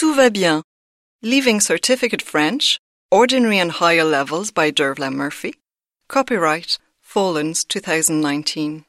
Tout va bien. Leaving Certificate French, Ordinary and Higher Levels by Dervla Murphy. Copyright Folens 2019.